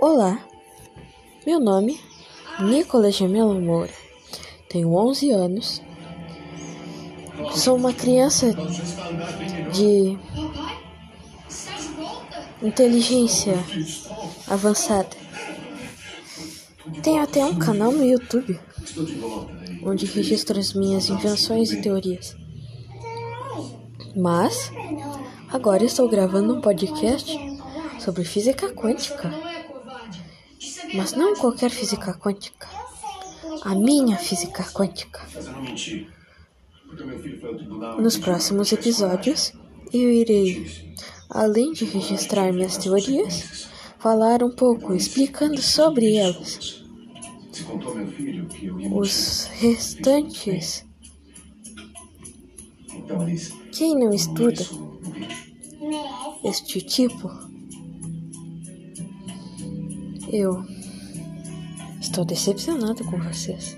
Olá, meu nome é Nicolas Gemelo Moura, tenho 11 anos, sou uma criança de inteligência avançada. Tenho até um canal no YouTube onde registro as minhas invenções e teorias. Mas agora estou gravando um podcast sobre física quântica. Mas não qualquer física quântica. A minha física quântica. Nos próximos episódios, eu irei, além de registrar minhas teorias, falar um pouco explicando sobre elas. Os restantes. Quem não estuda este tipo, eu estou decepcionado com vocês.